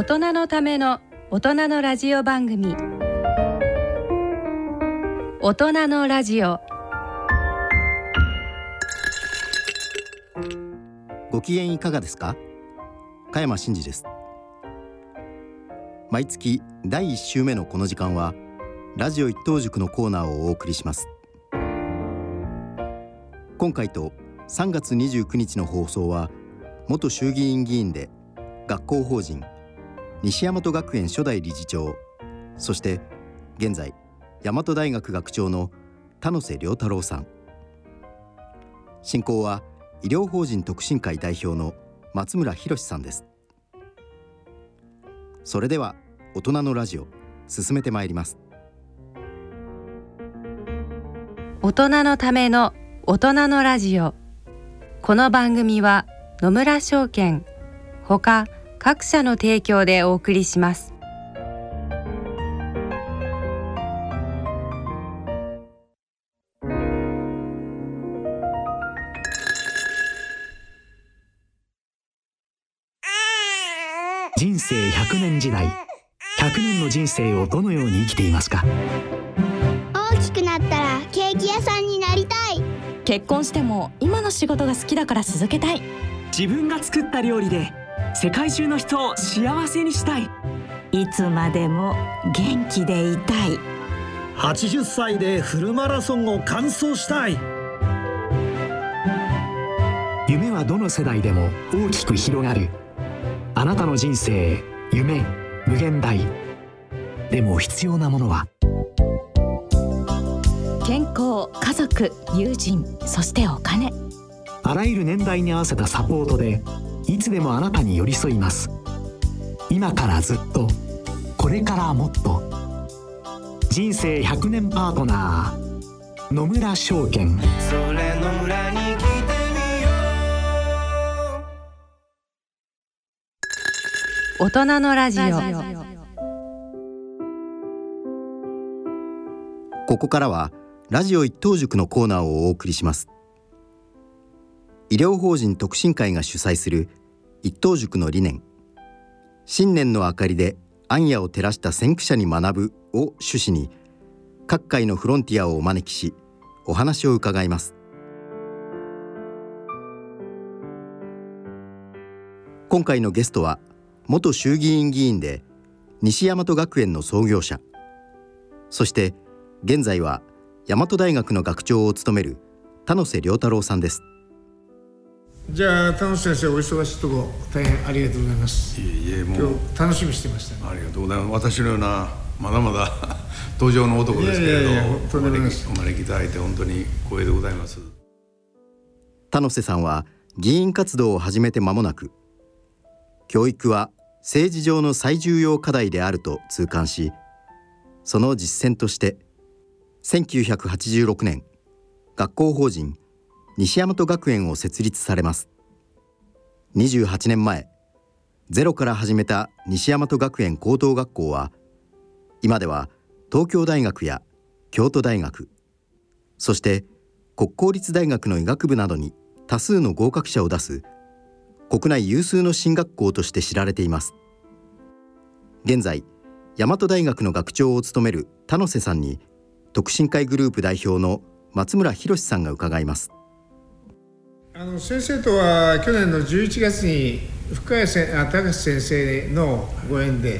大人のための大人のラジオ番組。大人のラジオ。ご機嫌いかがですか？加山真嗣です。毎月第1週目のこの時間はラジオ一等塾のコーナーをお送りします。今回と3月29日の放送は元衆議院議員で学校法人西大和学園初代理事長。そして現在大和大学学長の田野瀬良太郎さん。進行は医療法人特進会代表の松村博さんです。それでは大人のラジオ進めてまいります。大人のための大人のラジオ。この番組は野村証券ほか各社の提供でお送りします。人生100年時代。100年の人生をどのように生きていますか？大きくなったらケーキ屋さんになりたい。結婚しても今の仕事が好きだから続けたい。自分が作った料理で世界中の人を幸せにしたい。いつまでも元気でいたい。80歳でフルマラソンを完走したい。夢はどの世代でも大きく広がる。あなたの人生夢無限大。でも必要なものは。健康家族友人そしてお金。あらゆる年代に合わせたサポートでいつでもあなたに寄り添います。今からずっとこれからもっと。人生100年パートナー野村証券。それの裏に来てみよう大人のラジオ。ここからはラジオ一等塾のコーナーをお送りします。医療法人特進会が主催する一等塾の理念。新年の明かりで暗夜を照らした先駆者に学ぶを趣旨に各界のフロンティアをお招きしお話を伺います。今回のゲストは元衆議院議員で西大和学園の創業者。そして現在は大和大学の学長を務める田野瀬良太郎さんです。じゃあ田野先生お忙しいとこ大変ありがとうございます。いえいえもう。今日楽しみしてました、ね、ありがとうございます。私のようなまだまだ 登場の男ですけれどお招きいただいて本当に光栄でございます。田野瀬さんは議員活動を始めて間もなく教育は政治上の最重要課題であると痛感しその実践として1986年学校法人西大和学園を設立されます。28年前ゼロから始めた西大和学園高等学校は今では東京大学や京都大学そして国公立大学の医学部などに多数の合格者を出す国内有数の進学校として知られています。現在大和大学の学長を務める田野瀬さんに特進会グループ代表の松村博さんが伺います。あの先生とは去年の11月に深谷せあ高橋先生のご縁で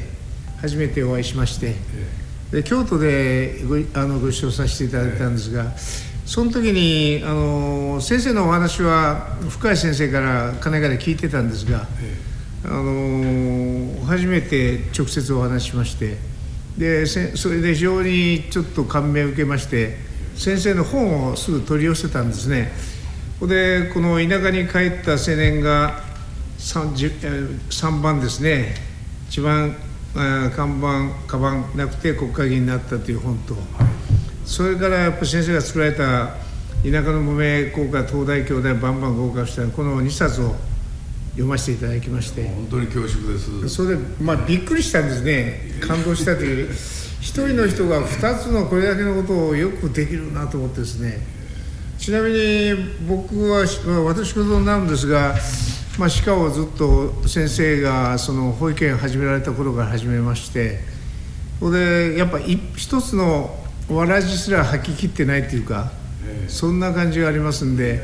初めてお会いしましてで京都でごあのご一緒させていただいたんですがその時にあの先生のお話は深谷先生からかねがね聞いてたんですが、あの初めて直接お話ししましてでそれで非常にちょっと感銘を受けまして先生の本をすぐ取り寄せたんですねここでこの田舎に帰った青年が 3, 3番ですね。一番看板カバンなくて国会議員になったという本と。それからやっぱ先生が作られた田舎の無名校歌東大京大バンバン合格したこの2冊を読ませていただきまして。本当に恐縮です。それでまあびっくりしたんですね。感動したという。一人の人が2つのこれだけのことをよくできるなと思ってですねちなみに僕は私事になるんですがまあ、歯科をずっと先生がその保育園を始められた頃から始めましてそれでやっぱ一つのわらじすら吐ききってないっていうか、えー、そんな感じがありますんで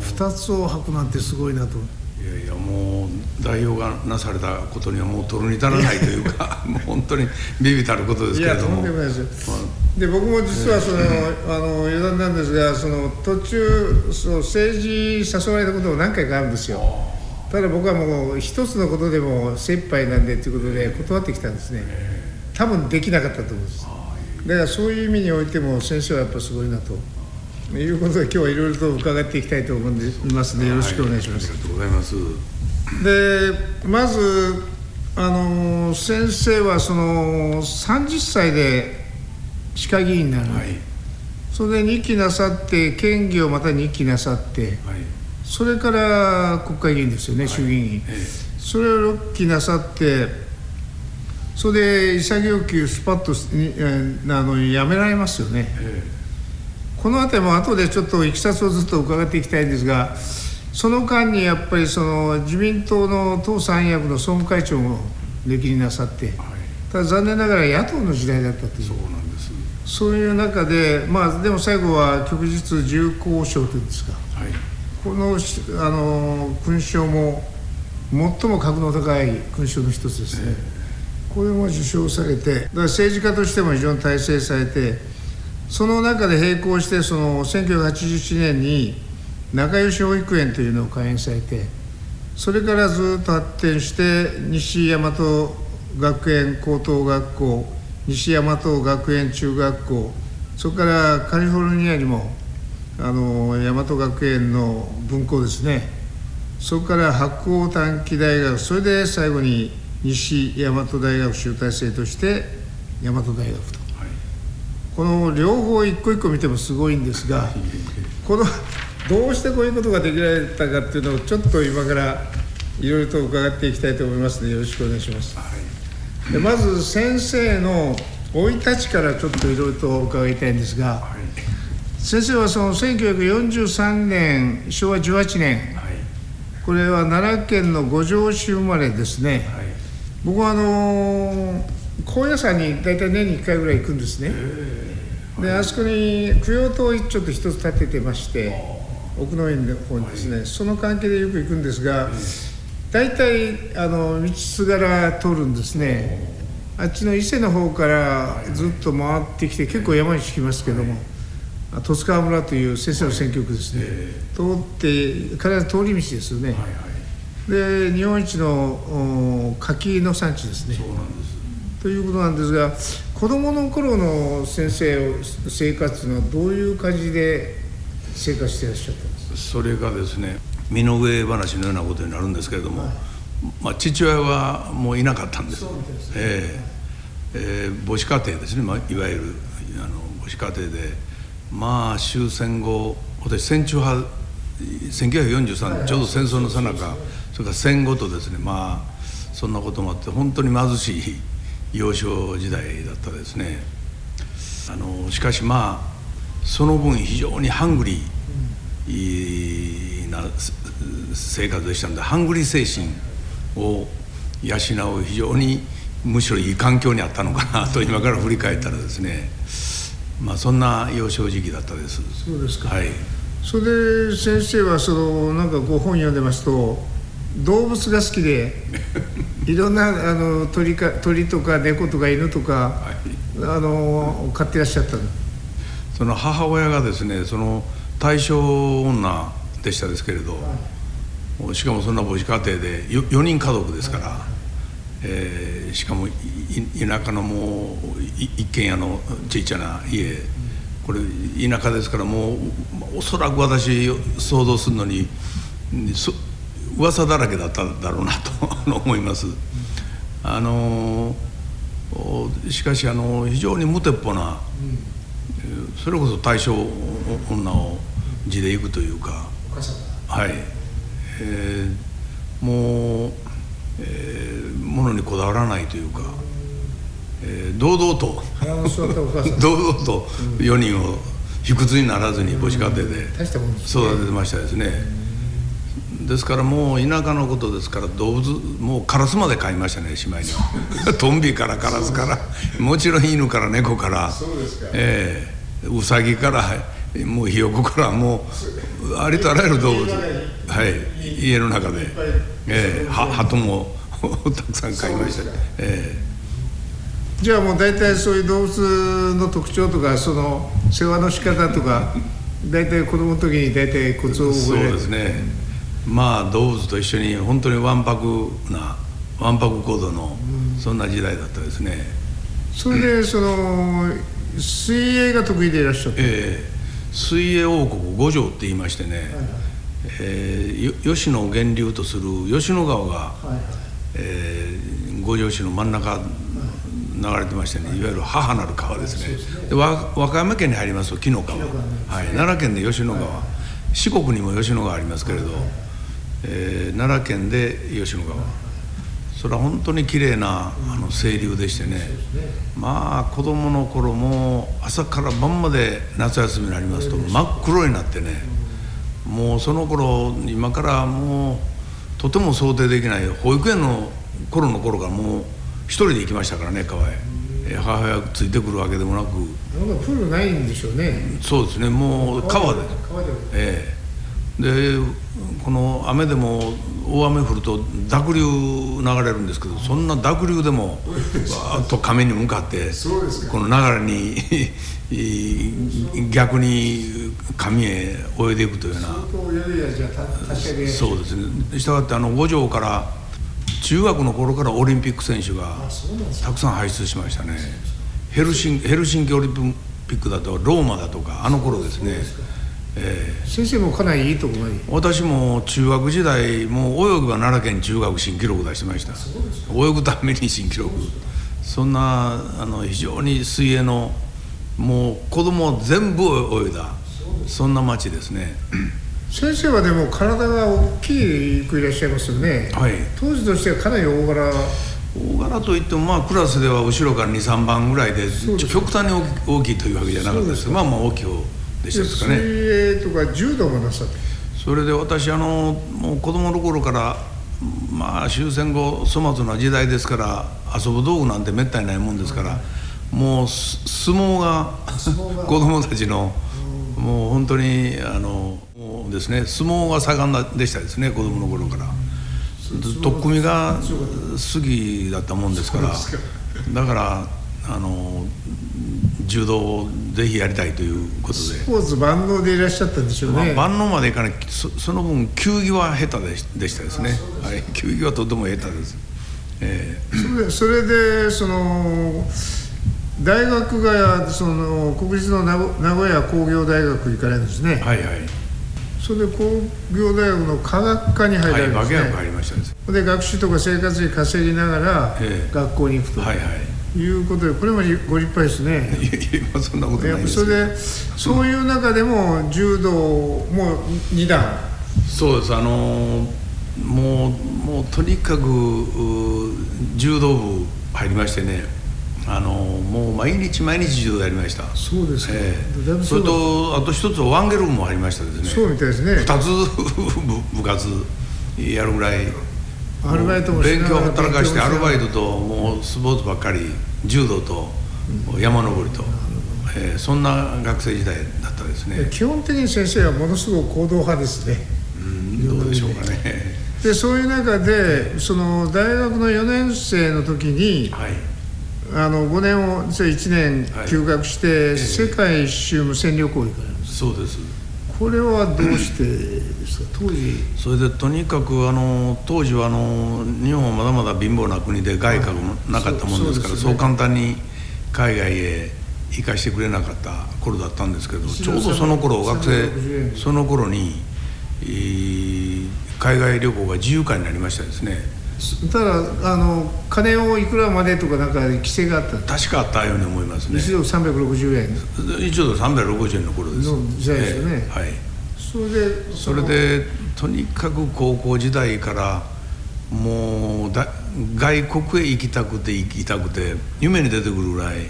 2つを吐くなんてすごいなと。いやいやもう代表がなされたことにはもう取るに足らないというか もう本当にビビたることですけれども。いやとんでもないですよ、まあ、で僕も実はその、あの余談なんですがその途中その政治誘われたことも何回かあるんですよ。ただ僕はもう一つのことでも精一杯なんでということで断ってきたんですね。多分できなかったと思うんです。だからそういう意味においても先生はやっぱすごいなということで今日はいろいろと伺っていきたいと思いますのでよろしくお願いします、はい、ありがとうございます。でまずあの先生はその30歳で歯科議員になる、はい、それで2期なさって県議をまた2期なさって、はい。それから国会議員ですよね、はい、衆議院。ええ、それを6期なさってそれで潔くスパッとあのやめられますよね、え、この辺りも後でちょっといきさつをずっと伺っていきたいんですがその間にやっぱりその自民党の党三役の総務会長も歴任なさって、はい、ただ残念ながら野党の時代だったというそうなんですそういう中でまあでも最後は旭日重工賞というんですか、はい。このあの勲章も最も格の高い勲章の一つですね、これも受賞されてだから政治家としても非常に大成されてその中で並行してその1987年に仲良し保育園というのを開園されてそれからずっと発展して西大和学園高等学校西大和学園中学校それからカリフォルニアにもあの大和学園の分校ですね。そこから白鴎短期大学それで最後に西大和大学集大成として大和大学と、この両方一個一個見てもすごいんですがこのどうしてこういうことができられたかっていうのをちょっと今からいろいろと伺っていきたいと思いますのでよろしくお願いします。はい、でまず先生の生い立ちからちょっといろいろと伺いたいんですが、はい先生はその1943年昭和18年、はい、これは奈良県の五条市生まれですね、はい、僕はあの高野山に大体年に1回ぐらい行くんですね。であそこに供養塔をちょっと一つ建ててまして奥の院の方にですね、その関係でよく行くんですが大体あの道すがら通るんですね。あっちの伊勢の方からずっと回ってきて結構山に敷きますけども、十津川村という先生の選挙区ですね、通って必ず通り道ですよね、はいはい、で日本一の柿の産地ですね。そうなんですということなんですが子どもの頃の先生生活のはどういう感じで生活していらっしゃったんですか？それがですね身の上話のようなことになるんですけれども、はい、まあ、父親はもういなかったんです。そうですね、えーえー、母子家庭ですね、まあ、いわゆるあの母子家庭で。まあ終戦後私戦中派1943年ちょうど戦争のさなかそれから戦後とですねまあそんなこともあって本当に貧しい幼少時代だったですね。あのしかしまあその分非常にハングリーな生活でしたのでハングリー精神を養う非常にむしろいい環境にあったのかなと今から振り返ったらですね。まあそんな幼少時期だったです。そうですか。はい。それで先生はそのなんかご本読んでますと動物が好きで いろんなあの鳥か鳥とか猫とか犬とか、はい、あの飼ってらっしゃったその母親がですねその大正女でしたですけれど、はい、しかもそんな母子家庭で 4, 4人家族ですから、はい。えー、しかも田舎のもう一軒家のちっちゃな家。これ田舎ですからもうおそらく私想像するのに噂だらけだっただろうなと 思います。あのしかしあの非常に無鉄砲な、それこそ大正女を地で行くというかはい、えー、もうえー、ものにこだわらないというか、えー、堂々と堂々と4人を卑屈にならずに母子家庭で育ててましたですね。ですからもう田舎のことですから動物もうカラスまで飼いましたねしまいには。トンビからカラスからもちろん犬から猫からええー、ウサギからもうひよこからもうありとあらゆる動物はい家の中で、えー、は鳩も たくさん飼いました、えー、じゃあもう大体そういう動物の特徴とかその世話の仕方とか大体子供の時に大体コツを覚えそうですねまあ動物と一緒に本当にわんぱくなわんぱく行動のそんな時代だったですね。それでその水泳が得意でいらっしゃって、えー、水泳王国五条って言いましてね、はいはい、えー、吉野を源流とする吉野川が、はいはい、えー、五条市の真ん中流れてましてね。い。わゆる母なる川ですね。で和歌山県に入りますと紀の川、はい、奈良県で吉野川、四国にも吉野川ありますけれど、えー、奈良県で吉野川。それは本当に綺麗なあの清流でしてね。まあ子供の頃も朝から晩まで夏休みになりますと真っ黒になってね。もうその頃今からもうとても想定できない保育園の頃の頃からもう一人で行きましたからね川へ、え母親ついてくるわけでもなく。なんかプールないんでしょうね。そうですね。もう川で。川で。ええでこの雨でも大雨降ると濁流流れるんですけどそんな濁流でもわーっと亀に向かってこの流れに 逆に神へ泳いでいくというような。そうですね。したがってあの五条から中学の頃からオリンピック選手がたくさん輩出しましたね。ヘルシンヘルシンキオリンピックだとローマだとかあの頃ですねえー、先生もかなりいいところに私も中学時代もう泳ぐは奈良県中学新記録出してました。泳ぐために新記録。そんなあの非常に水泳のもう子供全部泳いだ。そんな町ですね。先生はでも体が大きくいらっしゃいますよね、はい、当時としてはかなり大柄。大柄といってもまあクラスでは後ろから23番ぐらいで極端に大きいというわけじゃなかったです。まあまあ大きい方でしたですかね。水泳とか柔道もなさってそれで私あのもう子供の頃からまあ終戦後粗末な時代ですから遊ぶ道具なんてめったにないもんですから、もう相撲が子供たちのもう本当にあのですね相撲が盛んでしたですね子供の頃から。取っ組みが好きだったもんですから。だからあの柔道をぜひやりたいということで。スポーツ万能でいらっしゃったんでしょうね、まあ、万能までいかない。そその分球技は下手ででしたですね。はい。球技はとても下手です、えー、それそれでその大学がその国立の名古屋工業大学行かれるんですね。はいはい。それで工業大学の科学科に入られるんですね、はい、入りましたで学習とか生活費稼ぎながら学校に行くと、はいはいいうことでこれもご立派ですね。いやそんなことないそれでそういう中でも柔道も2段。そうです。あのもうもうとにかく柔道部入りましてね。あのもう毎日毎日柔道やりました。そうですか、えー、それとあと一つワンゲルもありましたですね。そうみたいですね。二つ部活やるぐらい。アルバイトも勉強ほったらかしてアルバイトともうスポーツばっかり柔道と山登りと、えー、そんな学生時代だったですね。基本的に先生はものすごく行動派ですね。うんどうでしょうかね。でそういう中でその大学の4年生の時に、はい。あの5年を1年休学して、世界一周無線旅行行かれるんですそうですこれはどうしてですか？当時。それでとにかくあの当時はあの日本はまだまだ貧乏な国で外貨もなかったもんですから、そう簡単に海外へ行かしてくれなかった頃だったんですけどちょうどその頃学生その頃に、海外旅行が自由化になりましたですねただあの金をいくらまでとかなんか規制があった？確かあったように思いますね。一度360円。一度360円の頃ですの時代ですよね、えー、はいそれでそれでとにかく高校時代からもうだ外国へ行きたくて行きたくて夢に出てくるぐらい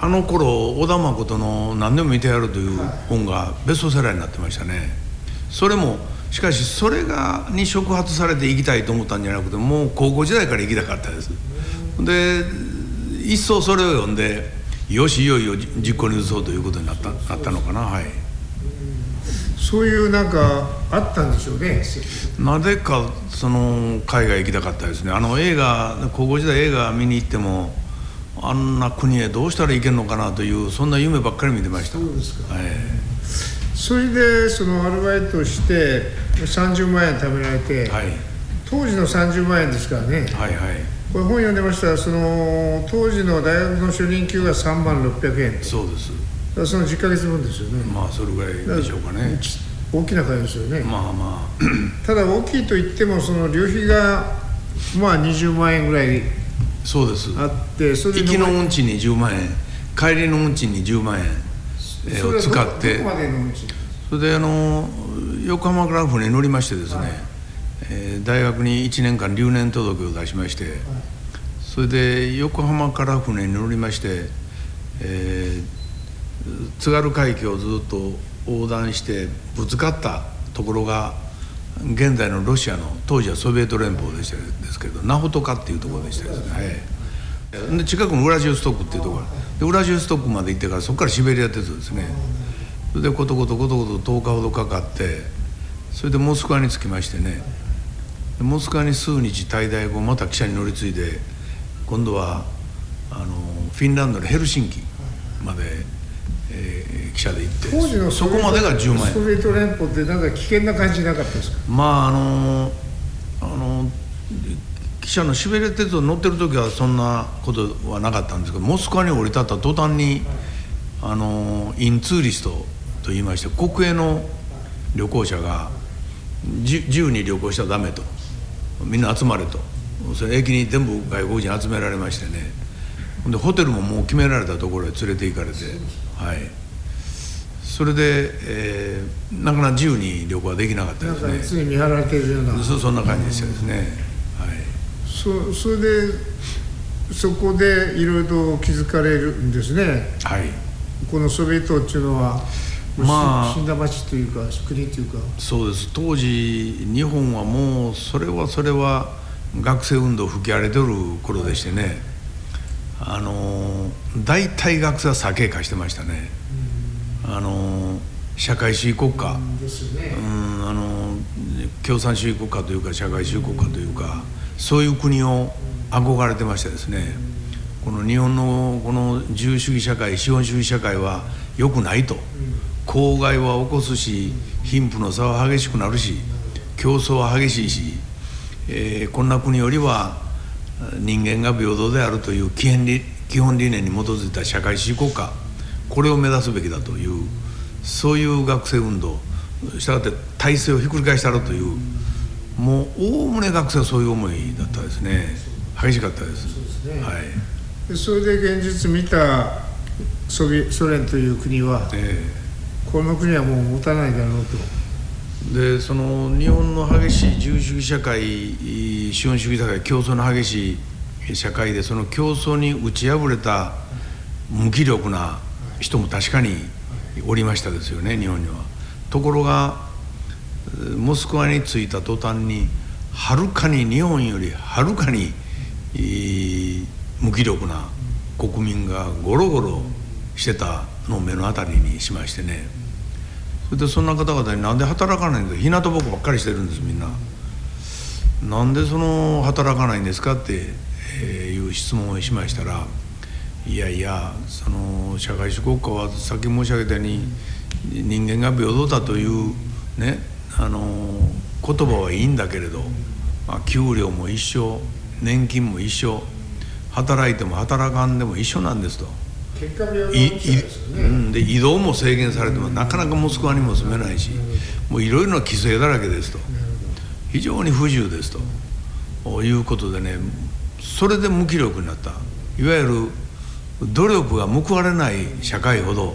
あの頃小田誠の「何でも見てやる」という本がベストセラーになってましたね。それもしかしそれがに触発されて行きたいと思ったんじゃなくてもう高校時代から行きたかったです。で一層それを読んでよしいよいよ実行に移そうということになったなったのかな？はい。そういうなんかあったんでしょうねなぜかその海外行きたかったですね。あの映画高校時代映画見に行ってもあんな国へどうしたら行けるのかなというそんな夢ばっかり見てました。そうですか、はい、それでそのアルバイトして30万円貯められて、はい、当時の30万円ですからね。はいはい。これ本読んでました？らその当時の大学の初任給が3万600円。そうです。その10ヶ月分ですよね。まあそれぐらいでしょうかね。大きな会ですよね。まあまあ。ただ大きいといってもその旅費がまあ20万円ぐらいそうです。あってそれで行きの運賃に10万円帰りの運賃に10万円、えー、を使ってそれであの横浜から船に乗りましてですね、はい、えー、大学に1年間留年届を出しまして、はい、それで横浜から船に乗りまして、えー、津軽海峡をずっと横断してぶつかったところが現在のロシアの当時はソビエト連邦でしたですけどナホトカっていうところでしたですね、はい、で近くのウラジオストックっていうところ。でウラジオストックまで行ってからそこからシベリア鉄道ですね。それでことことことこと10日ほどかかってそれでモスクワに着きましてね。モスクワに数日滞在後また汽車に乗り継いで今度はあのフィンランドのヘルシンキまで、えー、汽車で行って当時のそこまでが10万円。ソビエト連邦ってなんか危険な感じなかったですか？まああのあの汽車のシベリア鉄道乗ってる時はそんなことはなかったんですけどモスクワに降り立った途端にあのインツーリストと言いまして国営の旅行者が自由に旅行しちゃダメとみんな集まれと。それ駅に全部外国人集められましてね。でホテルももう決められたところへ連れて行かれてはい。それで、えー、なかなか自由に旅行はできなかったですね。常に見張られているような。そそんな感じでしたですね、はい。そそれでそこでいろいろと気づかれるんですね。はい。このソビエトっていうのはまあ、死んだ町というか国というかそうです。当時日本はもうそれはそれは学生運動吹き荒れてる頃でしてね。あの大体学生は酒化してましたね、あの社会主義国家、うんね、うんあの共産主義国家というか社会主義国家というかそういう国を憧れてましてですね。この日本のこの自由主義社会資本主義社会は良くないと。公害は起こすし貧富の差は激しくなるし競争は激しいし、えー、こんな国よりは人間が平等であるという基本理基本理念に基づいた社会主義国家これを目指すべきだというそういう学生運動したがって体制をひっくり返したろというもうおおむね学生はそういう思いだったですね。激しかったです。ですね。はい、それで現実見たソビソ連という国は、えーこの国はもう持たないだろうと。でその日本の激しい自由主義社会資本主義社会競争の激しい社会でその競争に打ち破れた無気力な人も確かにおりましたですよね日本には。ところがモスクワに着いた途端にはるかに日本よりはるかに無気力な国民がゴロゴロしてたのを目の当たりにしましてねそれでそんな方々になんで働かないんだ日向ぼこばっかりしてるんですみんな。なんでその働かないんですか？っていう質問をしましたらいやいやその社会主義国家はさっき申し上げたように人間が平等だというねあの言葉はいいんだけれど、まあ、給料も一緒年金も一緒働いても働かんでも一緒なんですと。結果平等ですね、うん、で移動も制限されてもなかなかモスクワにも住めないしもういろいろな規制だらけですと。非常に不自由ですと。いうことでねそれで無気力になった。いわゆる努力が報われない社会ほど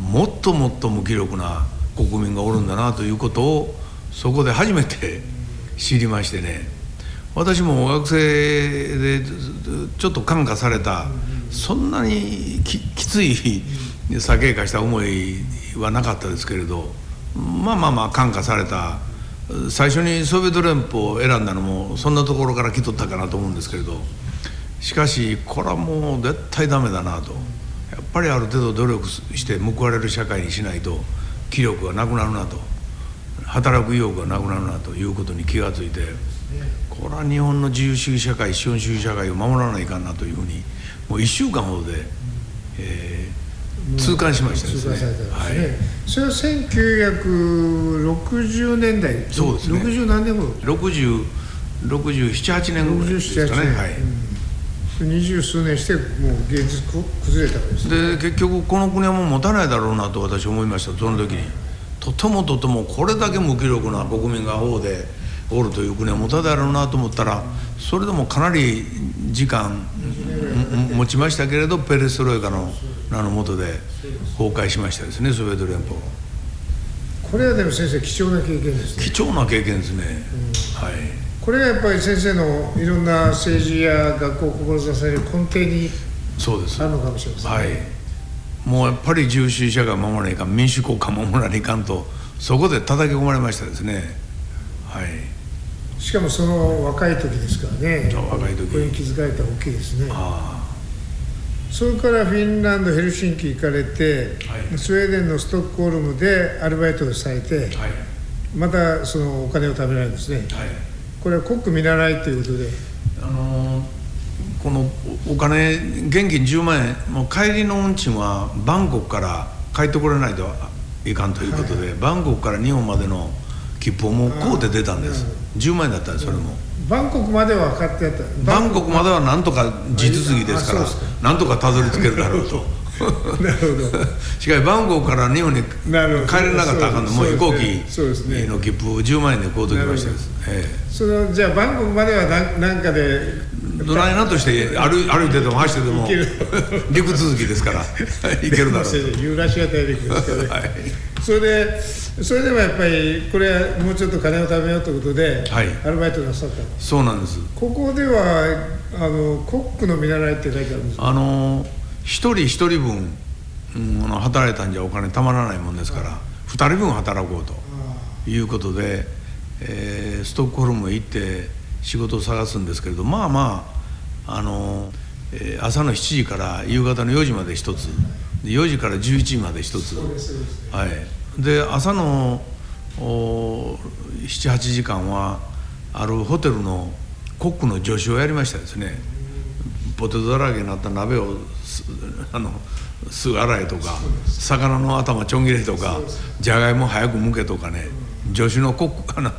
もっともっと無気力な国民がおるんだなということをそこで初めて知りましてね。私も学生でちょっと感化されたそんなにきつい酒化した思いはなかったですけれどまあまあまあ感化された。最初にソビエト連邦を選んだのもそんなところから来とったかなと思うんですけれどしかしこれはもう絶対ダメだなと。やっぱりある程度努力して報われる社会にしないと気力がなくなるなと。働く意欲がなくなるなということに気が付いてこれは日本の自由主義社会資本主義社会を守らないかんなというふうにもう1週間ほどで、えー、痛感しましたですね。すね。はい、それは1960年代。そうですね。60何年頃？60 67,8年ぐらいですかね。はい。二十数年してもう現実崩れたわけです、で結局この国はもう持たないだろうなと私思いました。その時に。とてもとてもこれだけ無気力な国民が王でおるという国は持ただろうなと思ったらそれでもかなり時間持ちましたけれどペレストロイカの名の下で崩壊しましたですねソビエト連邦。これはでも先生貴重な経験ですね。貴重な経験ですね、うん、はい。これがやっぱり先生のいろんな政治や学校を志される根底にそうです。あるのかもしれません、ね、はい。もうやっぱり自由主義社会を守らないかん民主国家を守らないかんとそこで叩き込まれましたですね。はいしかもその若い時ですからね。若い時。これに気づかれたら大きいですね。それからフィンランドヘルシンキ行かれて、はい、スウェーデンのストックホルムでアルバイトをされて、はい、またそのお金を貯められるんですね、はい、これはコック見習いということで。あのー、このお金現金10万円。もう帰りの運賃はバンコクから帰ってこれないといかんということで、バンコクから日本までの切符をもうこうで出たんです。10万円だったんですそれも。バンコクまでは買ってやった。バンコクまではなんとか地続きですからなんとかたどり着けるだろうと。なるほど。しかしバンコクから日本に帰れなかったらあかんの。もう飛行機の切符を10万円で買うときましたです、ええ、そのじゃあバンコクまでは何なんかでドライナとして歩歩いてても走ってても陸続きですから。行けるだろうと。ユーラシア大陸ですからね、はいそれでそれでもやっぱりこれはもうちょっと金を貯めようということで、はい、アルバイトなさったそうなんです。ここではあのコックの見習いって書いてあるんですあの一人一人分、うん、働いたんじゃお金たまらないもんですから二人分働こうということで、えー、ストックホルムへ行って仕事を探すんですけれどまあまああの、えー、朝の7時から夕方の4時まで一つで4時から11時まで一つ。はい。で朝の78時間はあるホテルのコックの助手をやりましたですね。ポテトだらけになった鍋を あのすぐ洗えとか魚の頭ちょん切れとかじゃがいも早くむけとかね助手のコック あの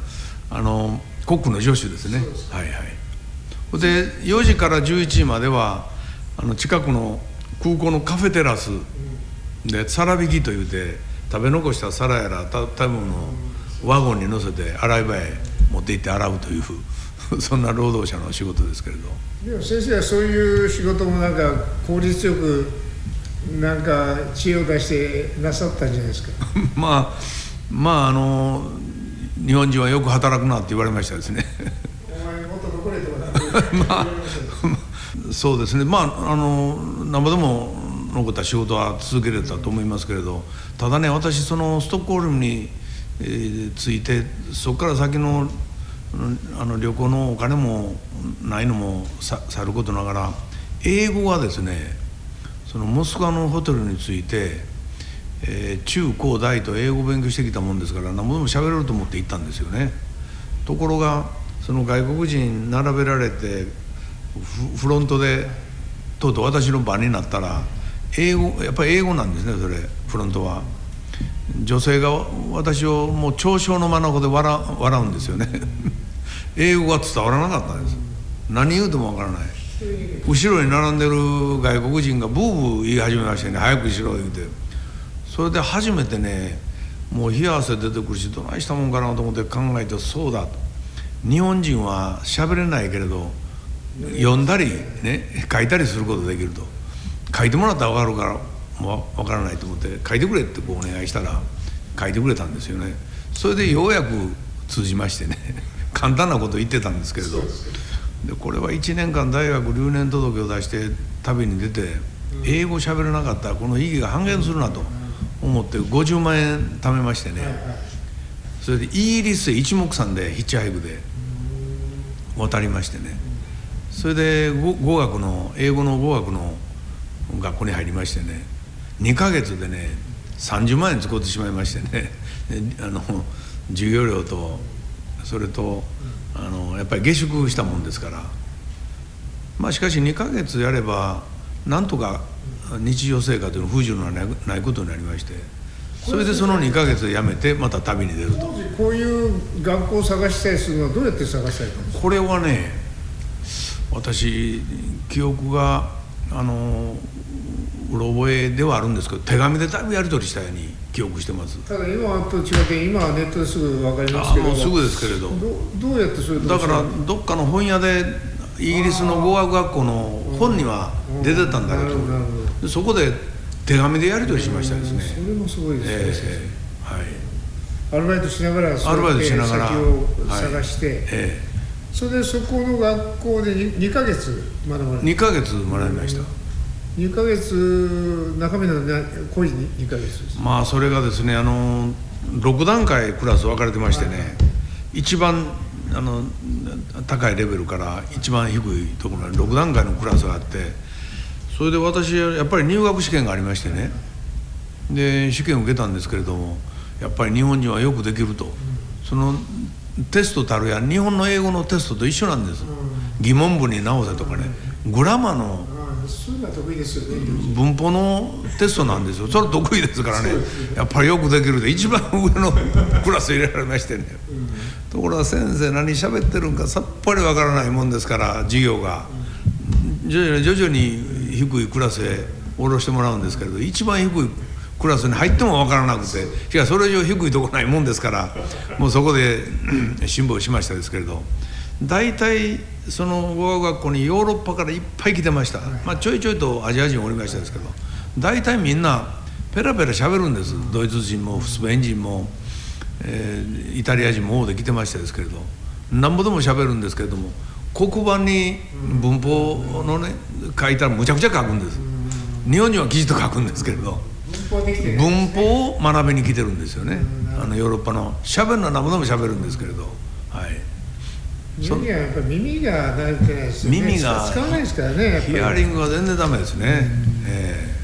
あのコックの助手ですね。はいはい。で4時から11時まではあの近くの空港のカフェテラス。で皿引きというて食べ残した皿やら食べ物をワゴンに乗せて洗い場へ持って行って洗うという そんな労働者の仕事ですけれど。でも先生はそういう仕事もなんか効率よくなんか知恵を出してなさったんじゃないですか？まあまああの日本人はよく働くなって言われましたですね。お前もっと残れとか まあそうですね。まああの何ぼでも残った仕事は続けれたと思いますけれどただね私そのストックホルムに、えー、ついてそこから先のあの旅行のお金もないのもささることながら英語はですねそのモスクワのホテルについて、えー、中高大と英語を勉強してきたもんですから何もでも喋れると思って行ったんですよね。ところがその外国人並べられてフロントでとうとう私の番になったら英語やっぱり英語なんですねそれフロントは。女性が私をもう嘲笑の眼で笑笑うんですよね。英語が伝わらなかったんです。何言うてもわからない。後ろに並んでる外国人がブーブー言い始めましてね早くしろ言うて。それで初めてねもう冷や汗出てくるしどないしたもんかなと思って考えてそうだと。日本人は喋れないけれど読んだりね書いたりすることできると。書いてもらったら分かるからもう分からないと思って書いてくれってお願いしたら書いてくれたんですよね。それでようやく通じましてね 簡単なこと言ってたんですけれど。でこれは1年間大学留年届を出して旅に出て英語喋れなかったらこの意義が半減するなと思って50万円貯めましてね。それでイギリスへ一目散でヒッチハイクで渡りましてね。それで語学の英語の語学の学校に入りましてね2ヶ月でね30万円使ってしまいましてねあの授業料とそれとあのやっぱり下宿したもんですから。まあしかし2ヶ月やればなんとか日常生活の不自由のないことになりましてそれでその2ヶ月辞めてまた旅に出ると。こういう学校を探したりするのはどうやって探したりたんですか？これはね私記憶があのうろ覚えではあるんですけど手紙でだいぶやり取りしたように記憶してます。ただ今と違って今はネットですぐ分かりますけども。うすぐですけれど。どうやってそれだからどっかの本屋でイギリスの語学学校の本には出てたんだけどそこで手紙でやり取りしましたですね。それもすごいですね、えー、はい。アルバイトしながらアルバイトしながら先を探して、はい。えー、それでそこの学校で 2, 2ヶ月学ばれた。2ヶ月学びました、2ヶ月中身の濃い2ヶ月です。まあそれがですねあの6段階クラス分かれてましてね、はい、一番あの高いレベルから一番低いところに6段階のクラスがあってそれで私やっぱり入学試験がありましてねで試験を受けたんですけれどもやっぱり日本人はよくできると。そのテストたるや日本の英語のテストと一緒なんです。疑問文に直せとかね。グラマの文法のテストなんですよ。それ得意ですからね。やっぱりよくできるで。一番上のクラス入れられましてね。ところが先生何喋ってるんかさっぱりわからないもんですから授業が。徐々に徐々に低いクラスへ下ろしてもらうんですけれど一番低いクラスに入っても分からなくてしかそれ以上低いとこないもんですからもうそこで辛抱しましたですけれど。大体その語学学校にヨーロッパからいっぱい来てました、まあ、ちょいちょいとアジア人おりましたですけど大体みんなペラペラ喋るんです。ドイツ人もスペイン人も、えー、イタリア人も大で来てましたですけれど。なんぼでも喋るんですけれども黒板に文法のね書いたらむちゃくちゃ書くんです。日本人はきちっと書くんですけれど。文法を学びに来てるんですよね。あのヨーロッパの喋るのは何ぼでも喋るんですけれど。はい。耳がやっぱり耳が慣れてないですよね。耳が使わないですからねヒアリングは全然ダメですね、え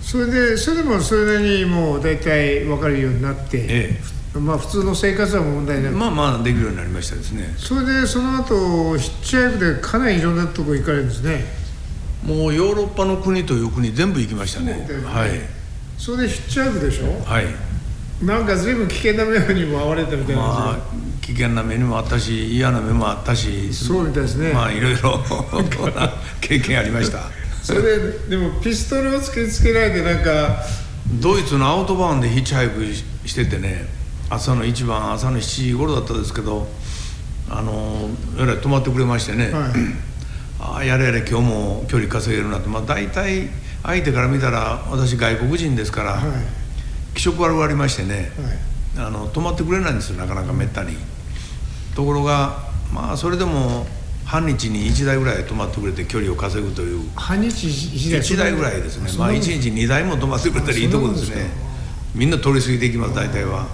ー、それでそれでもそれなりにもう大体分かるようになって、ええ、まあ普通の生活は問題なく。まあまあできるようになりましたですね。それでその後ヒッチハイクでかなりいろんなとこ行かれるんですね。もうヨーロッパの国という国全部行きましたね、ね、はいそれでヒッチハイクでしょ？はい。なんか随分危険な目にも遭われたみたいな、まあ、危険な目にもあったし嫌な目もあったしそうみたいですね。まあいろいろ経験ありました。それででもピストルを突きつけられてなんかドイツのアウトバーンでヒッチハイクしててね朝の一番朝の7時頃だったですけどあのえらい止まってくれましてね、はい、ああやれやれ今日も距離稼げるなって、まあ、大体相手から見たら私外国人ですから、はい、気色悪がありましてね、はい、あの止まってくれないんですよなかなかめったに。ところがまあそれでも半日に1台ぐらい止まってくれて距離を稼ぐという。半日1台 ,1 台ぐらいですね。まあ1日2台も止まってくれたらいいとこですね。みんな通り過ぎていきます大体は。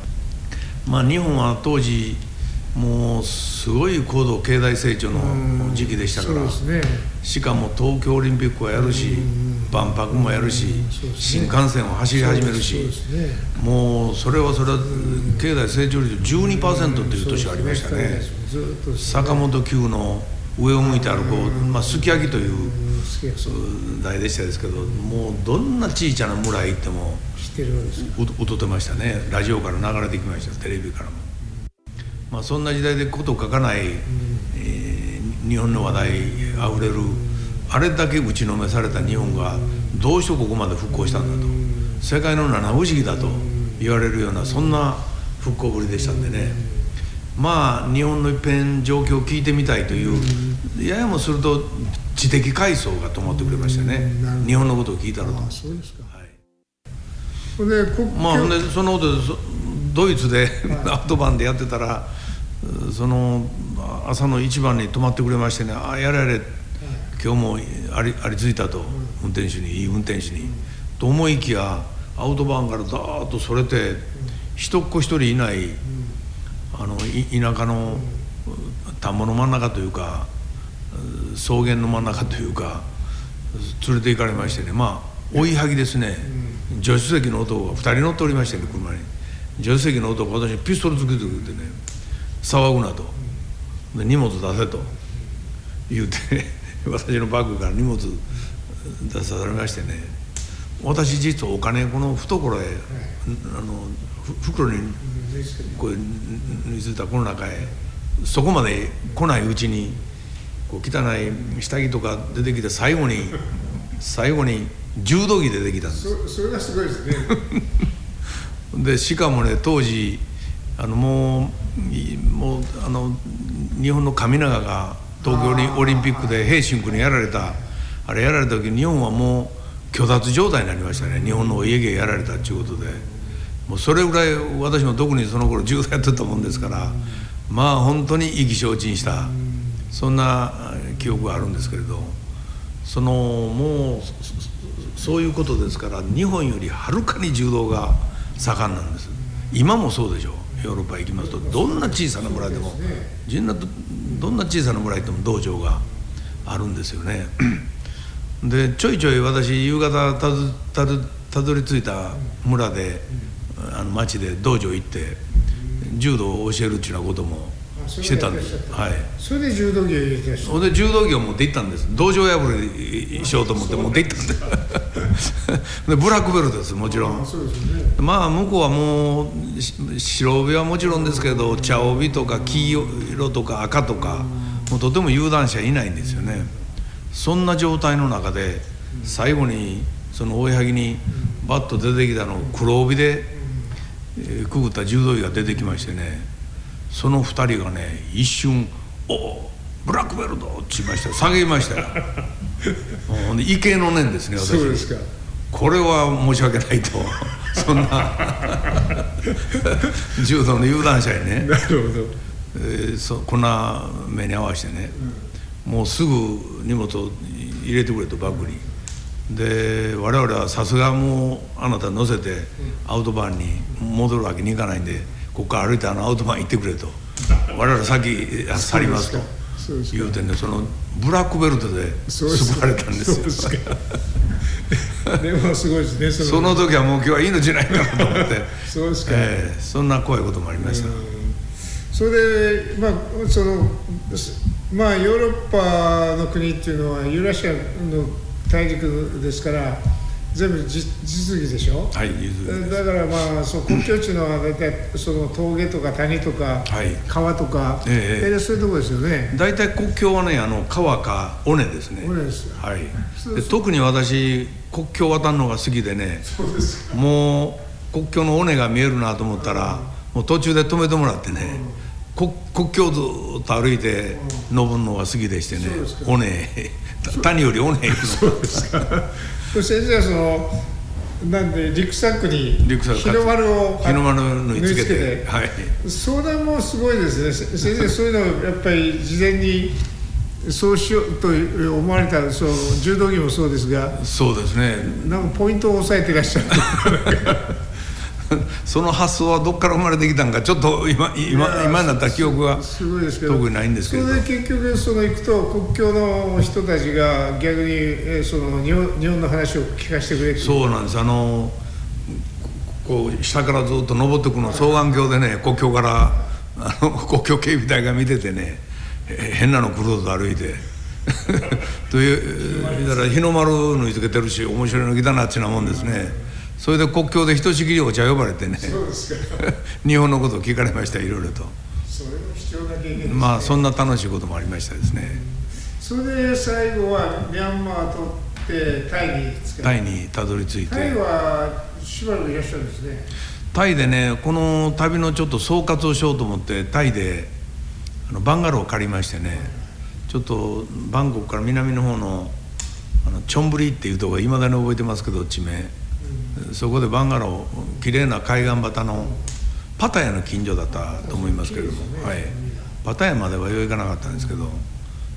まあ日本は当時もうすごい高度経済成長の時期でしたから、ね、しかも東京オリンピックはやるし万博もやるし、新幹線を走り始めるし、もうそれはそれは経済成長率12%っていう年がありましたね。坂本九の上を向いて歩こう、まあ、すき焼きという題でしたですけどもうどんな小さな村へ行っても歌ってましたね。ラジオから流れてきました。テレビからも。まあ、そんな時代でこと書かない、えー、日本の話題あふれるあれだけ打ちのめされた日本がどうしてここまで復興したんだと。世界の七不思議だと言われるようなそんな復興ぶりでしたんでね。まあ日本の一遍状況を聞いてみたいというややもすると知的階層が止まってくれましたね。日本のことを聞いたらと。そうですか、はい、まあほんでそのことドイツでアウトバンでやってたらその朝の一番に泊まってくれましてね「ああやれやれ今日もありありついた」と運転手にいい運転手に。と思いきやアウトバーンからダーッとそれて人っ子一人いないあの田舎の田んぼの真ん中というか草原の真ん中というか連れて行かれましてね。まあ追いはぎですね、助手席の男が2人乗っておりましてね車に。助手席の男が私にピストルつけてくれてね騒ぐなと。で荷物出せと言うてね。私のバッグから荷物出されましてね。私実はお金この懐へ、あの袋にこう縫い付いたこの中へそこまで来ないうちにこう汚い下着とか出てきて最後に最後に柔道着出てきたんです。それがすごいですね。でしかもね当時あのもうもうあの日本の神長が東京オリンピックで平信君にやられた。あれやられた時日本はもう虚脱状態になりましたね。日本のお家芸やられたっていうことで。もうそれぐらい私も特にその頃柔道やってたもんですから。まあ本当に意気消沈した。そんな記憶があるんですけれど。そのもうそういうことですから日本よりはるかに柔道が盛んなんです。今もそうでしょう。ヨーロッパ行きますとどんな小さな村でもどんな小さな村行っても道場があるんですよね。でちょいちょい私夕方たどたどたどり着いた村であの町で道場行って柔道を教えるっていうようなこともしてたんです。はい。それで柔道着を入れてそれで柔道着を持って行ったんです。道場破りしようと思って持って行ったんで。でブラックベルトですもちろん、ね、まあ向こうはもう白帯はもちろんですけど茶帯とか黄色とか赤とかもうとても有段者いないんですよね。そんな状態の中で最後にその追いはぎにバッと出てきたのを黒帯でくぐった柔道着が出てきましてねその2人がね一瞬「おおブラックベルト!」って言いました。下げましたよ。ほんで畏敬の念ですね私。そうですか。これは申し訳ないと。そんな。柔道の有段者にね。なるほど、えー、そこんな目に合わせてね、うん、もうすぐ荷物を入れてくれとバッグに。で我々はさすがもうあなた乗せてアウトバーンに戻るわけにいかないんでここから歩いてあのアウトバーン行ってくれと。我々先去りますと。言うてねそのブラックベルトで救われたんですよ。でもすごいですねそその時はもう今日はいいのじゃないかなと思って。そうですか、えー、そんな怖いこともありました。それでまあそのまあヨーロッパの国っていうのはユーラシアの大陸ですから全部実技でしょ、はい、だからまあそう国境地のは大体その峠とか谷とか、はい、川とか、えー、そういうとこですよね。大体国境はねあの川か尾根ですね。尾根ですはい。で特に私国境渡るのが好きでねもう国境の尾根が見えるなと思ったら、もう途中で止めてもらってね、国国境ずっと歩いて登るのが好きでしてね。尾根谷より尾根行くのそうですか。先生はそのなんでリュックサックに日の丸を日の丸縫い付けて。はい。それもすごいですね。先生そういうのやっぱり事前にそうしようと思われたその柔道着もそうですが。そうですね。なんかポイントを押さえていらっしゃる その発想はどっから生まれてきたんかちょっと今今今になった記憶が特にないんですけど。それで結局その行くと国境の人たちが逆に、えその日本日本の話を聞かせてくれてそうなんです。あのこう下からずっと登ってくの双眼鏡でね国境からあの 国境警備隊が見ててね変なの来ると歩いて。というだから日の丸縫い付けてるし面白いの来たなっちゅうなもんですね。それで国境でひとしきりお茶呼ばれてね。日本のことを聞かれましたいろいろと。それも貴重な経験です、ね、まあそんな楽しいこともありましたですね。それで最後はミャンマーとってタイにタイにたどり着いて。タイはしばらくいらっしゃるんですね。タイでねこの旅のちょっと総括をしようと思ってタイであのバンガローを借りましてねちょっとバンコクから南の方のあのチョンブリっていうところいまだに覚えてますけど地名そこでバンガロー綺麗な海岸端のパタヤの近所だったと思いますけれども、はい、パタヤまではよう行かなかったんですけど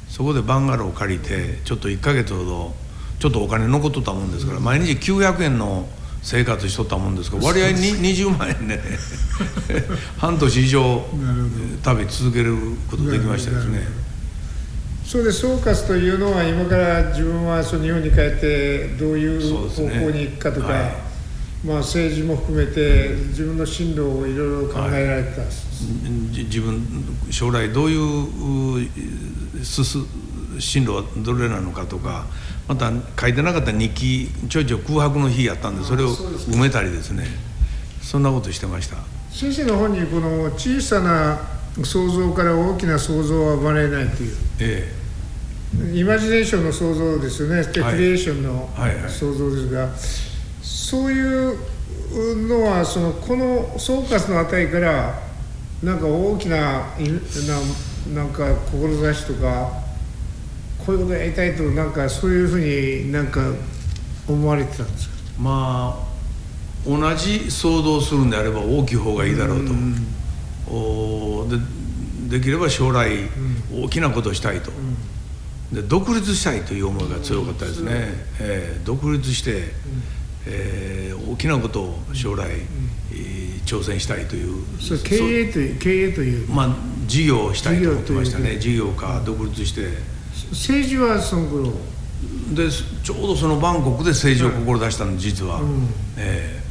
そこでバンガローを借りてちょっと1ヶ月ほどちょっとお金残っとったもんですから毎日900円の生活しとったもんですから割合に20万円でね 半年以上旅続けることできましたですね。そうで総括というのは今から自分はその日本に帰ってどういう方向に行くかとか、ね。はい、まあ、政治も含めて自分の進路をいろいろ考えられた、はい、自分将来どういう進路はどれなのかとかまた書いてなかった日記ちょいちょい空白の日やったんでそれを埋めたりですね。そんなことしてました。先生の本にこの小さな想像から大きな想像は生まれないという、ええ、イマジネーションの想像ですよね、はい、クリエーションの想像ですが、はいはいはい、そういうのはそのこの総括のあたりからなんか大きなななんか志とかこういうことやりたいとなんかそういうふうになんか思われてたんですか？まあ同じ想像するんであれば大きい方がいいだろうと。うん。おでできれば将来大きなことをしたいと、で独立したいという思いが強かったですね、えー、独立して、えー、大きなことを将来、えー、挑戦したいというそれ経営という経営という。まあ事業をしたいと思ってましたね。事業か独立して。政治はその頃。でちょうどそのバンコクで政治を志したの実は、うん。え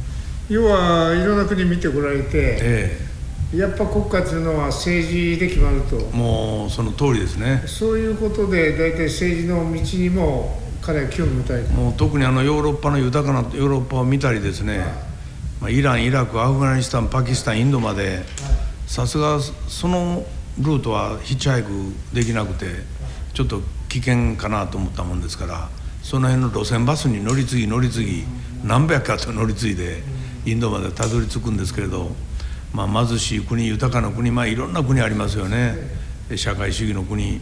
ー、要はいろんな国見てこられて、えーやっぱ国家というのは政治で決まると。もうその通りですね。そういうことで大体政治の道にもかなり興味持たれて。もう特にあのヨーロッパの豊かなヨーロッパを見たりですね、はい、まあ、イランイラクアフガニスタンパキスタンインドまで。さすがそのルートはヒッチハイクできなくてちょっと危険かなと思ったもんですからその辺の路線バスに乗り継ぎ乗り継ぎ何百かと乗り継いでインドまでたどり着くんですけれど。まあ、貧しい国豊かな国、まあ、いろんな国ありますよね。社会主義の国。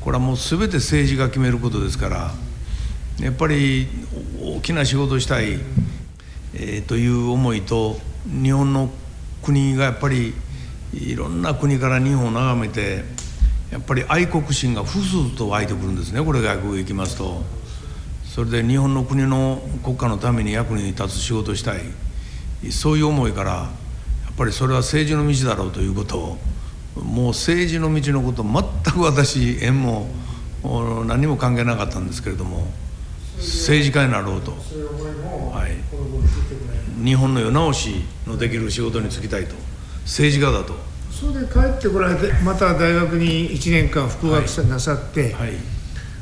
これはもう全て政治が決めることですからやっぱり大きな仕事をしたい、えー、という思いと日本の国がやっぱりいろんな国から日本を眺めてやっぱり愛国心がふすと湧いてくるんですねこれ外国へ行きますと。それで日本の国の国家のために役に立つ仕事をしたい。そういう思いからやっぱりそれは政治の道だろうということをもう政治の道のこと全く私縁も何も関係なかったんですけれども政治家になろうと、はい、日本の世直しのできる仕事に就きたいと。政治家だと。それで帰ってこられてまた大学に1年間副学者なさって、はい。はい、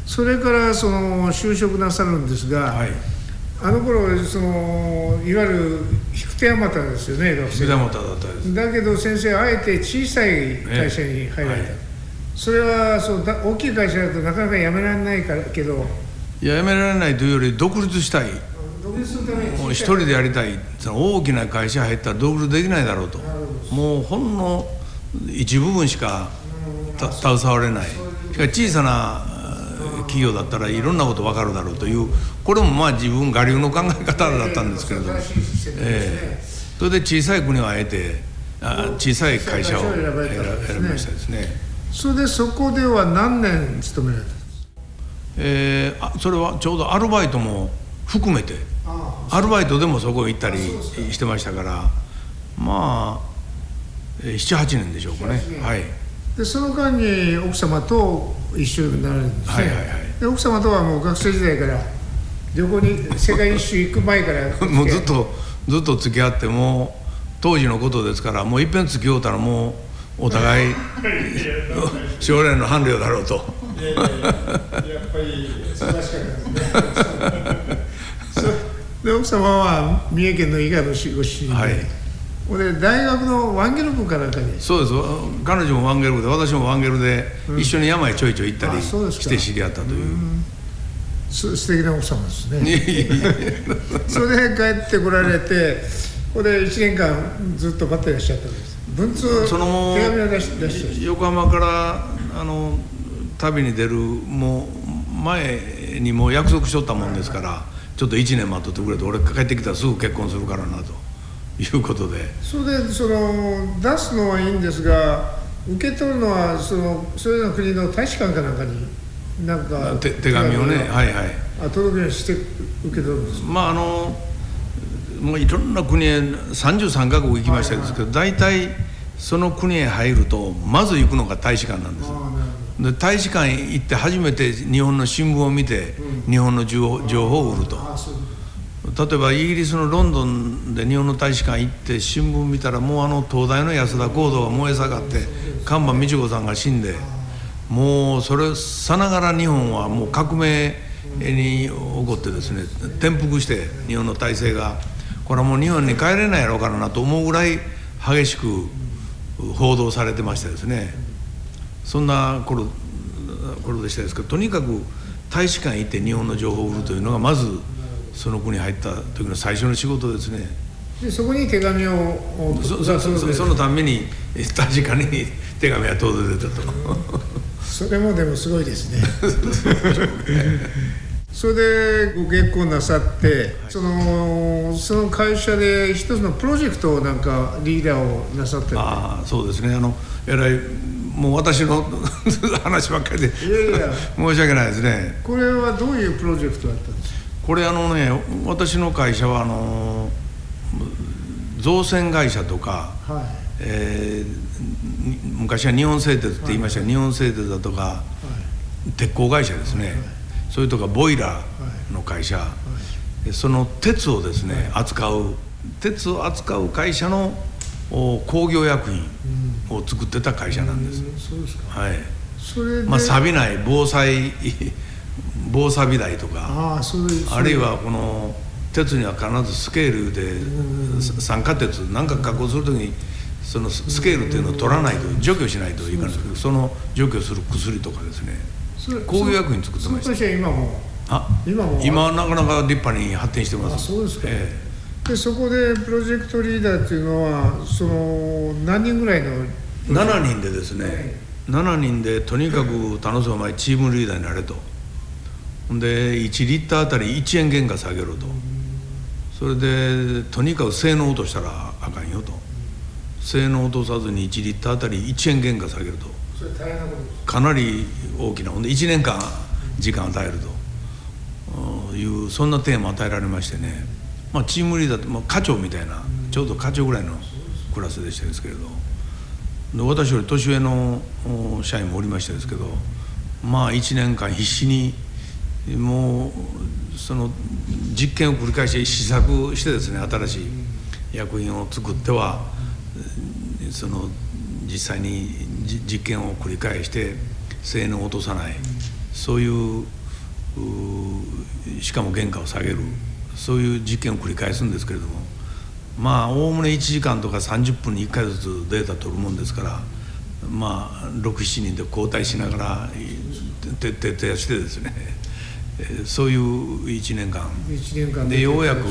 それからその就職なさるんですが、はい。あの頃そのいわゆる引手山田ですよね学生。だったです。だけど先生あえて小さい会社に入られた、はい、それはそうだ大きい会社だとなかなか辞められないからけどいや辞められないというより独立したい。独立するためにもう一人でやりたい。その大きな会社入ったら独立できないだろうと。もうほんの一部分しか携われない。しかし小さな企業だったらいろんなこと分かるだろうという。これもまあ自分我流の考え方だったんですけれども、えー、それで小さい国をあえてあ小さい会社を選びましたですね。それでそこでは何年勤められたえー、それはちょうどアルバイトも含めて。アルバイトでもそこ行ったりしてましたから。まあ78年でしょうかね。はい。でその間に奥様と一緒になるんですね、はいはいはい、で奥様とはもう学生時代から旅行に世界一周行く前から もうずっとずっと付き合っても当時のことですからもういっぺん付き合うたらもうお互い 将来の伴侶だろうとやっぱり素晴らしかったですねで奥様は三重県の伊賀のご出身で、はい。で大学のワンゲル部かなんかに。そうです。彼女もワンゲル部で私もワンゲルで一緒に山へちょいちょい行ったりして知り合ったという。す素敵な奥様ですね。それで帰ってこられてここで1年間ずっと待ってらっしゃったんです。文通その手紙を出し出して横浜からあの旅に出るもう前にもう約束しとったもんですからちょっと1年待っとってくれと俺帰ってきたらすぐ結婚するからなと。いうことで。それでその出すのはいいんですが受け取るのはそのそれぞれの国の大使館かなんかになんか手手紙をねはいはい。あ届けして受け取るんです。まああのもういろんな国へ33カ国行きましたけど大体その国へ入るとまず行くのが大使館なんです。で大使館行って初めて日本の新聞を見て日本の情報を売ると。例えばイギリスのロンドンで日本の大使館行って新聞見たらもうあの東大の安田講堂が燃え盛って看板美智子さんが死んでもうそれさながら日本はもう革命に起こってですね転覆して日本の体制が。これはもう日本に帰れないやろうからなと思うぐらい激しく報道されてましたですねそんな頃頃でしたですけどとにかく大使館行って日本の情報を売るというのがまずその国に入った時の最初の仕事ですね。でそこに手紙をそそそそのために大使館に 手紙が届いてたと。それもでもすごいですね。それでご結婚なさって、はい、そのその会社で一つのプロジェクトをなんかリーダーをなさって、ああそうですね。あのえらいもう私の 話ばっかりで 申し訳ないですね。これはどういうプロジェクトだったんですか？これあのね私の会社はあの造船会社とか、はい、えー、昔は日本製鉄って言いました、はい、日本製鉄だとか、はい、鉄鋼会社ですね、はい。それとかボイラーの会社、その鉄をですね、扱う鉄を扱う会社の工業薬品を作ってた会社なんです。そうですか。はい。それまあ錆びない防災 防錆び台とか、ああるいはこの鉄には必ずスケールで酸化鉄なんか加工するときにそのスケールっていうのを取らないと除去しないといかない。ですけどその除去する薬とかですね。工業薬品作ってました。今も？あ今も？今なかなか立派に発展してます。あそうですか、ええ、でそこでプロジェクトリーダーっていうのはその何人ぐらいの？7人でですね、はい、7人でとにかく楽しむ前チームリーダーになれと。ほんで1リッターあたり1円原価下げろと。それでとにかく性能落としたらあかんよと。性能落とさずに1リッターあたり1円原価下げると。かなり大きな。ほんで1年間時間を与えると。いうそんなテーマを与えられましてね、まあ、チームリーダーって、まあ、課長みたいなちょうど課長ぐらいのクラスでしたですけれど。私より年上の社員もおりましたですけどまあ1年間必死にもうその実験を繰り返して試作してですね新しい薬品を作ってはその実際に実験を繰り返して性能を落とさない。そういうしかも原価を下げる。そういう実験を繰り返すんですけれどもまあおおむね1時間とか30分に1回ずつデータ取るもんですからまあ67人で交代しながら徹底してですねそういう1年間。でようやく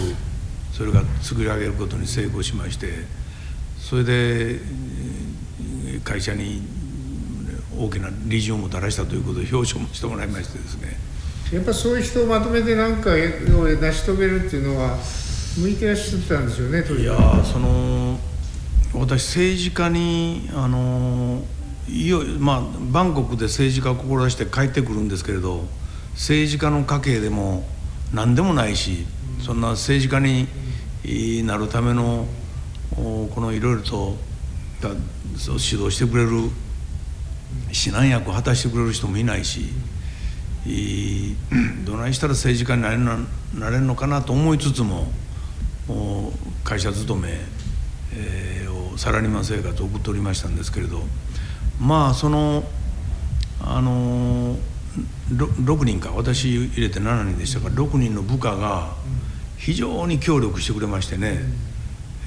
それが作り上げることに成功しましてそれで会社に大きな理事をもたらしたということで表彰もしてもらいましてですねやっぱそういう人をまとめて何かを成し遂げるっていうのは向いてらっしゃったんですよねいやその私政治家にあのいよまあバンコクで政治家を志して帰ってくるんですけれど政治家の家系でも何でもないしそんな政治家になるためのこのいろいろと指導してくれる指南役を果たしてくれる人もいないしどないしたら政治家になれななれるのかなと思いつつも会社勤め、えー、をサラリーマン生活を送っておりましたんですけれどまあそのあの 6, 人か私入れて7人でしたから6人の部下が非常に協力してくれましてね、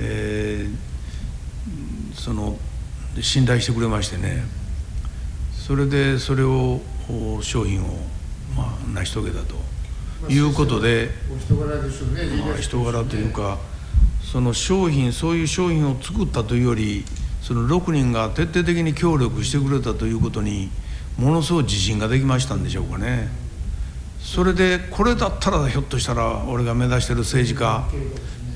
えー、その信頼してくれましてねそれでそれを商品をまあ成し遂げたと。いうことで、まあ、人柄というかその商品そういう商品を作ったというよりその6人が徹底的に協力してくれたということにものすごい自信ができましたんでしょうかね。それでこれだったらひょっとしたら俺が目指してる政治家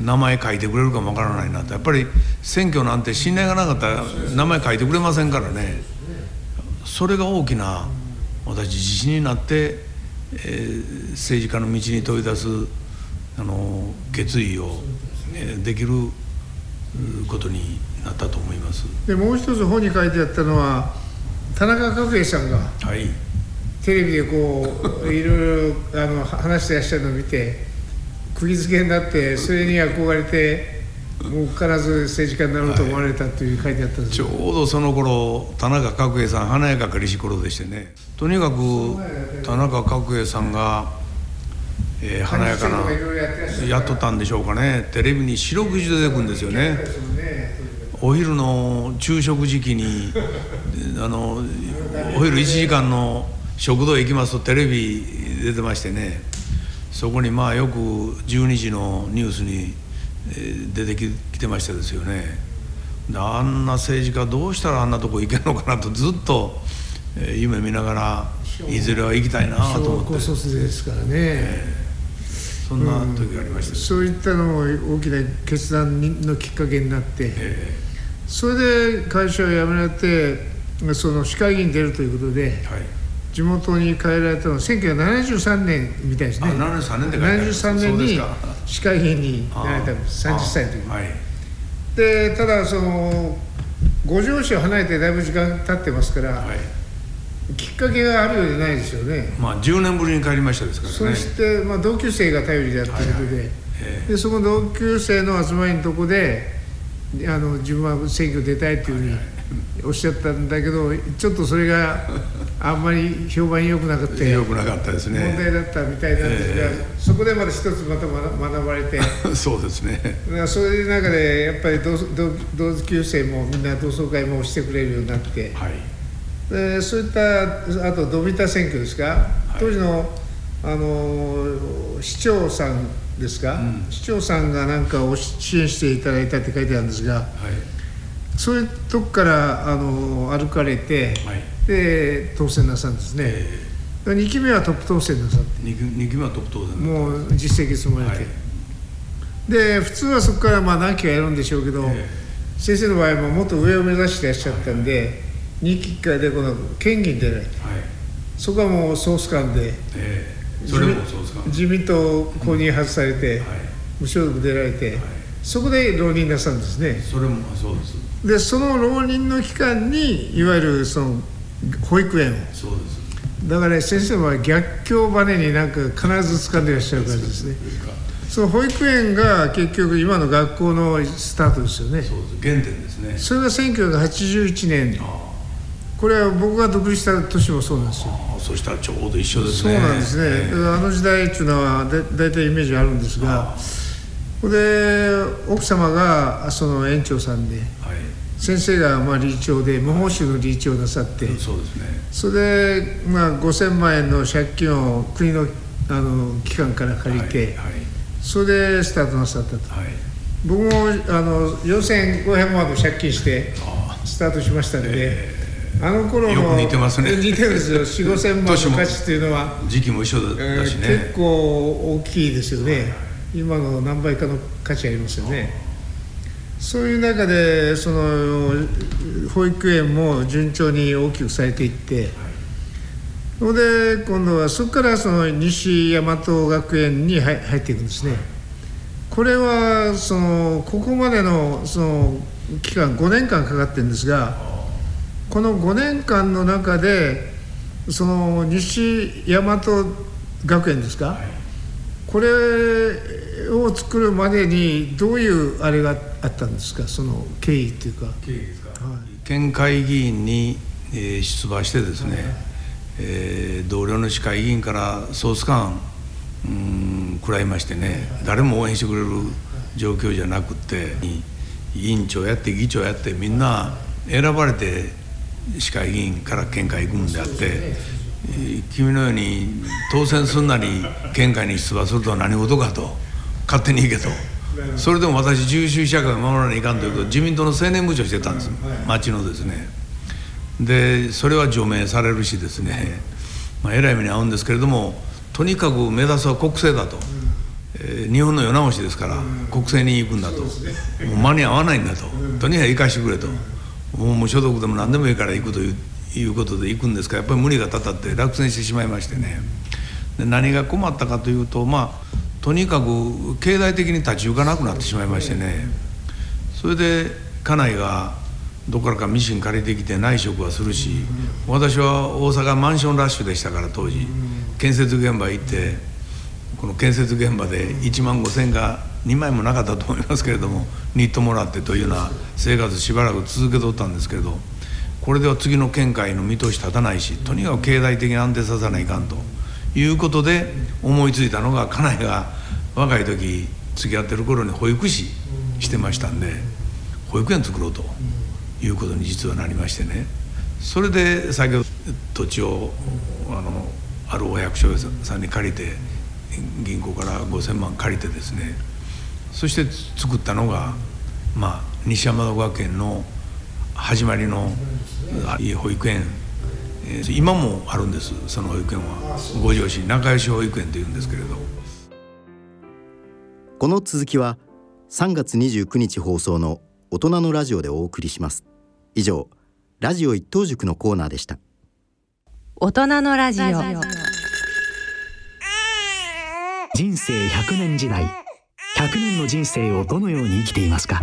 名前書いてくれるかもわからないなと。やっぱり選挙なんて信頼がなかったら名前書いてくれませんからね。それが大きな私自信になって、えー、政治家の道に飛び出すあの決意を、えできることになったと思います。でもう一つ本に書いてあったのは田中角栄さんが、はい、テレビでこういろいろあの話してらっしゃるのを見て釘付けになってそれに憧れてもう必ず政治家になろうと思われたという書いてあったん。です、はい、ちょうどその頃田中角栄さん華やかかりし頃でしてねとにかく田中角栄さんが、えー、華やかなやっとったんでしょうかね。テレビに四六時出てくるんですよね。お昼の昼食時期にあのお昼1時間の食堂へ行きますとテレビ出てましてね。そこにまあよく12時のニュースに出てきてましたですよね。あんな政治家どうしたらあんなとこ行けるのかなとずっと夢見ながらいずれは行きたいなと思って。高卒ですからね、えー、そんな時がありました、うん、そういったのも大きな決断のきっかけになって、えー、それで会社を辞められてその市会議員に出るということで、はい地元に帰られたのは1973年みたいですね。73年で帰73年に市会議員になられたんです。30歳の時に、はい、でただその五条市を離れてだいぶ時間経ってますから、はい、きっかけがあるようじゃないですよね。まあ10年ぶりに帰りましたですからね。そして、まあ、同級生が頼りだということで。はい。はい、でその同級生の集まりのとこであの自分は選挙出たいというふうにおっしゃったんだけどちょっとそれがあんまり評判良くなくて良くなかったですね。問題だったみたいなんですが、えー、そこでまた一つまた学ばれて。そうですね。そういう中でやっぱり同同級生もみんな同窓会もしてくれるようになって、はい、でそういったあとドビタ選挙ですか、はい、当時のあの市長さんですか、うん、市長さんがなんかを支援していただいたって書いてあるんですが、はい、そういうとこからあの歩かれて、はい。で当選なさんですね、えー、2期目はトップ当選なさって。2, 2期目はトップ当選もう実績積まれて、はい、で普通はそこからまあ何期かやるんでしょうけど、えー、先生の場合ももっと上を目指していらっしゃったんで、はい、2期からでこの県議に出られて、はい、そこはもうソース感で、えー、それもソース感自民党公認外されて、うん、無所属出られて、そこで浪人なさるんですね。それもそうですでその浪人の期間にいわゆるその保育園を。そうです。だから先生は逆境バネになんか必ず掴んでいらっしゃる感じですね。その保育園が結局今の学校のスタートですよね。そうです。原点ですね。それが1981年。これは僕が独立した年もそうなんですよ。そしたらちょうど一緒ですね。そうなんですね、えー、あの時代っていうのは大体イメージあるんですが。で奥様がその園長さんで、はい先生がまあ理事長で無報酬の理事長なさってそうですね。それでまあ5000万円の借金を国のあの機関から借りて、はいはい、それでスタートなさったと、はい、僕もあの4500万の借金してスタートしましたんで、えー、あの頃の似てますね。似てるんですよ。4 5千万の価値っていうのは。時期も一緒だしね、えー、結構大きいですよね、今の何倍かの価値ありますよねそういう中でその保育園も順調に大きくされていって、それで今度はそこからその西大和学園に入っていくんですね。これはそのここまでのその期間5年間かかってるんですがこの5年間の中でその西大和学園ですか、これを作るまでにどういうあれがあってたんですか？その経緯っていうか。経緯ですか、はい、県会議員に、えー、出馬してですね、はい、えー、同僚の市会議員からソース感うん食らいましてね、はい、誰も応援してくれる状況じゃなくて委員長やって議長やってみんな選ばれて市会議員から県会行くんであって、君のように当選すんなり県会に出馬するとは何事かと勝手に行けと。それでも私自由主義社会を守らないかんということ自民党の青年部長してたんです。町のですね。でそれは除名されるしですね、まあ、えらい目に遭うんですけれどもとにかく目指すは国政だと、えー、日本の世直しですから国政に行くんだと。もう間に合わないんだと。とにかく行かしてくれと。もう無所属でも何でもいいから行くといういうことで行くんですからやっぱり無理がたたって落選してしまいましてね。で何が困ったかというとまあとにかく経済的に立ち行かなくなってしまいましてね。それで家内がどこからかミシン借りてきて内職はするし私は大阪マンションラッシュでしたから当時。建設現場行ってこの建設現場で1万5千が2枚もなかったと思いますけれどもニットもらってというような生活しばらく続けとったんですけどこれでは次の県会の見通し立たないしとにかく経済的に安定させないかんと。いうことで思いついたのが家内が若い時付き合ってる頃に保育士してましたんで保育園作ろうということに実はなりましてね。それで先ほど土地をあのあるお役所さんに借りて銀行から5,000万借りてですね。そして作ったのが、まあ、西山田学園の始まりの保育園今もあるんですその保育園は。五条市仲良し保育園というんですけれど。この続きは3月29日放送の大人のラジオでお送りします。以上ラジオ一等塾のコーナーでした。大人のラジオ。人生100年時代。100年の人生をどのように生きていますか？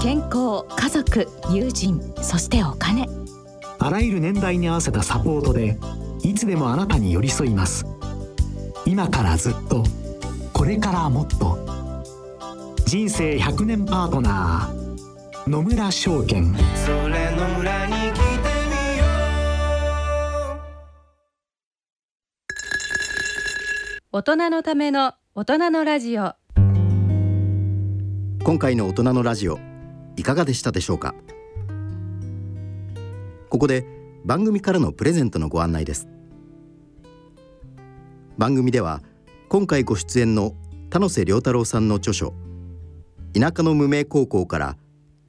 健康家族友人そしてお金。あらゆる年代に合わせたサポートでいつでもあなたに寄り添います。今からずっとこれからもっと。人生100年パートナー野村証券それ野村に来てみよう。大人のための大人のラジオ。今回の大人のラジオいかがでしたでしょうか？ここで番組からのプレゼントのご案内です。番組では今回ご出演の田野瀬良太郎さんの著書田舎の無名高校から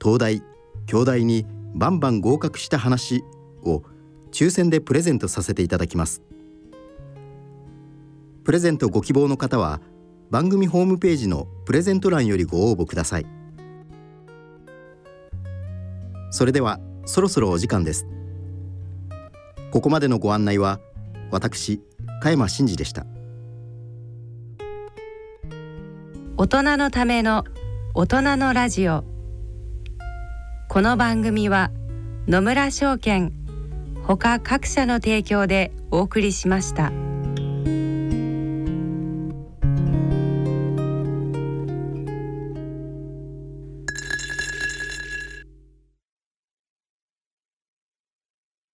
東大京大にバンバン合格した話を抽選でプレゼントさせていただきます。プレゼントご希望の方は番組ホームページのプレゼント欄よりご応募ください。それではそろそろお時間です。ここまでのご案内は私加山真嗣でした。大人のための大人のラジオ。この番組は野村証券ほか各社の提供でお送りしました。